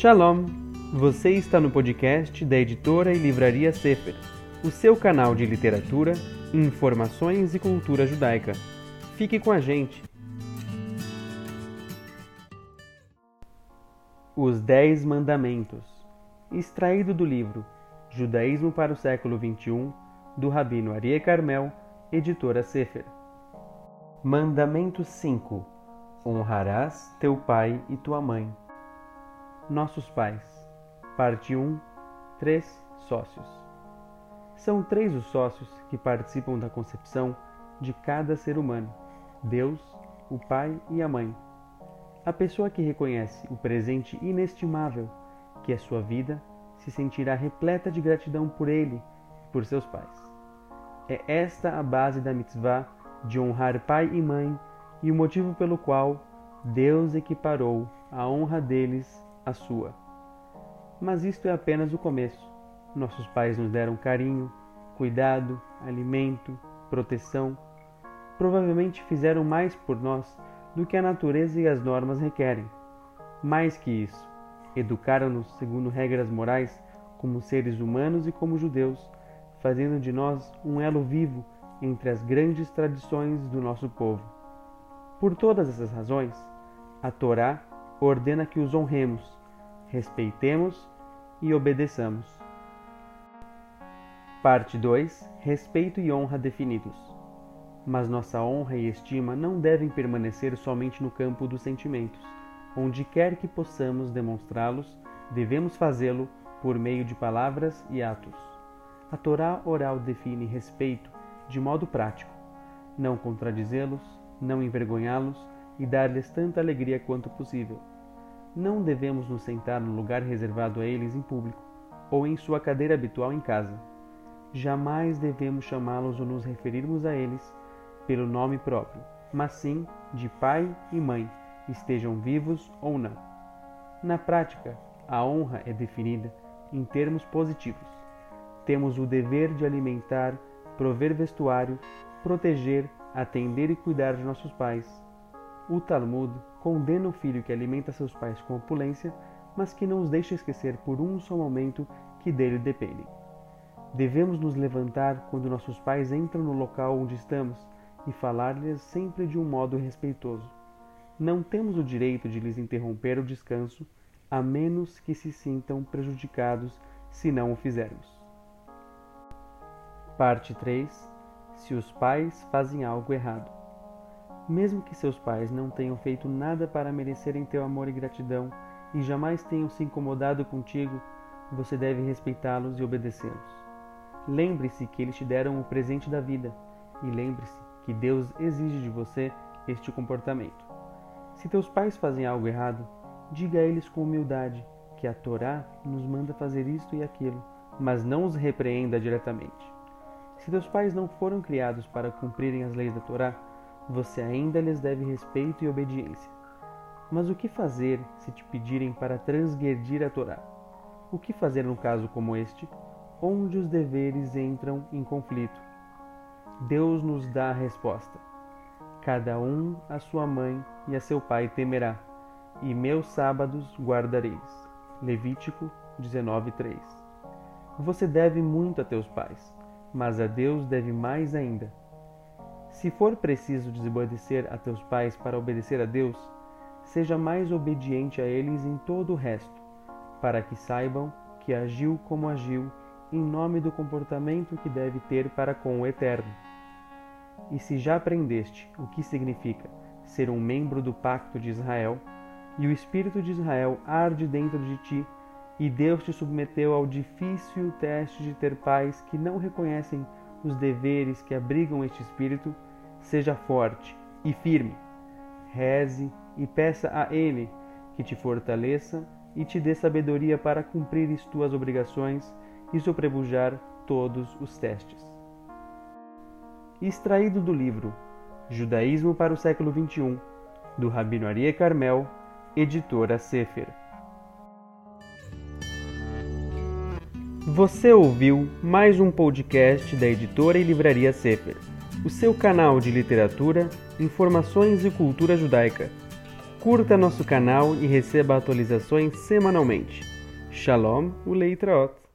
Shalom! Você está no podcast da editora e livraria Sefer, o seu canal de literatura, informações e cultura judaica. Fique com a gente! Os Dez Mandamentos, extraído do livro Judaísmo para o século XXI, do Rabino Arie Carmel, editora Sefer. Mandamento 5 Honrarás teu pai e tua mãe. Nossos pais. Parte 1 Três sócios. São três os sócios que participam da concepção de cada ser humano: Deus, o pai e a mãe. A pessoa que reconhece o presente inestimável que é sua vida se sentirá repleta de gratidão por ele e por seus pais. É esta a base da mitzvah de honrar pai e mãe e o motivo pelo qual Deus equiparou a honra deles à sua. Mas isto é apenas o começo. Nossos pais nos deram carinho, cuidado, alimento, proteção. Provavelmente fizeram mais por nós do que a natureza e as normas requerem. Mais que isso, educaram-nos segundo regras morais como seres humanos e como judeus, fazendo de nós um elo vivo entre as grandes tradições do nosso povo. Por todas essas razões, a Torá ordena que os honremos, respeitemos e obedeçamos. Parte 2 Respeito e honra definidos. Mas nossa honra e estima não devem permanecer somente no campo dos sentimentos. Onde quer que possamos demonstrá-los, devemos fazê-lo por meio de palavras e atos. A Torá oral define respeito de modo prático, não contradizê-los, não envergonhá-los e dar-lhes tanta alegria quanto possível. Não devemos nos sentar no lugar reservado a eles em público ou em sua cadeira habitual em casa. Jamais devemos chamá-los ou nos referirmos a eles pelo nome próprio, mas sim de pai e mãe, estejam vivos ou não. Na prática, a honra é definida em termos positivos. Temos o dever de alimentar prover vestuário, proteger, atender e cuidar de nossos pais. O Talmud condena o filho que alimenta seus pais com opulência, mas que não os deixa esquecer por um só momento que dele dependem. Devemos nos levantar quando nossos pais entram no local onde estamos e falar-lhes sempre de um modo respeitoso. Não temos o direito de lhes interromper o descanso, a menos que se sintam prejudicados se não o fizermos. Parte 3 Se os pais fazem algo errado. Mesmo que seus pais não tenham feito nada para merecerem teu amor e gratidão e jamais tenham se incomodado contigo, você deve respeitá-los e obedecê-los. Lembre-se que eles te deram o presente da vida e lembre-se que Deus exige de você este comportamento. Se teus pais fazem algo errado, diga a eles com humildade que a Torá nos manda fazer isto e aquilo, mas não os repreenda diretamente. Se teus pais não foram criados para cumprirem as leis da Torá, você ainda lhes deve respeito e obediência. Mas o que fazer se te pedirem para transgredir a Torá? O que fazer num caso como este, onde os deveres entram em conflito? Deus nos dá a resposta. Cada um a sua mãe e a seu pai temerá, e meus sábados guardareis. Levítico 19:3. Você deve muito a teus pais mas a Deus deve mais ainda. Se for preciso desobedecer a teus pais para obedecer a Deus, seja mais obediente a eles em todo o resto, para que saibam que agiu como agiu em nome do comportamento que deve ter para com o Eterno. E se já aprendeste o que significa ser um membro do pacto de Israel, e o Espírito de Israel arde dentro de ti, e Deus te submeteu ao difícil teste de ter pais que não reconhecem os deveres que abrigam este espírito, seja forte e firme. Reze e peça a Ele que te fortaleça e te dê sabedoria para cumprir tuas obrigações e sobrepujar todos os testes. Extraído do livro Judaísmo para o século XXI, do Rabino Arie Carmel, editora Sefer. Você ouviu mais um podcast da editora e livraria Sefer, o seu canal de literatura, informações e cultura judaica. Curta nosso canal e receba atualizações semanalmente. Shalom, o Leitraot.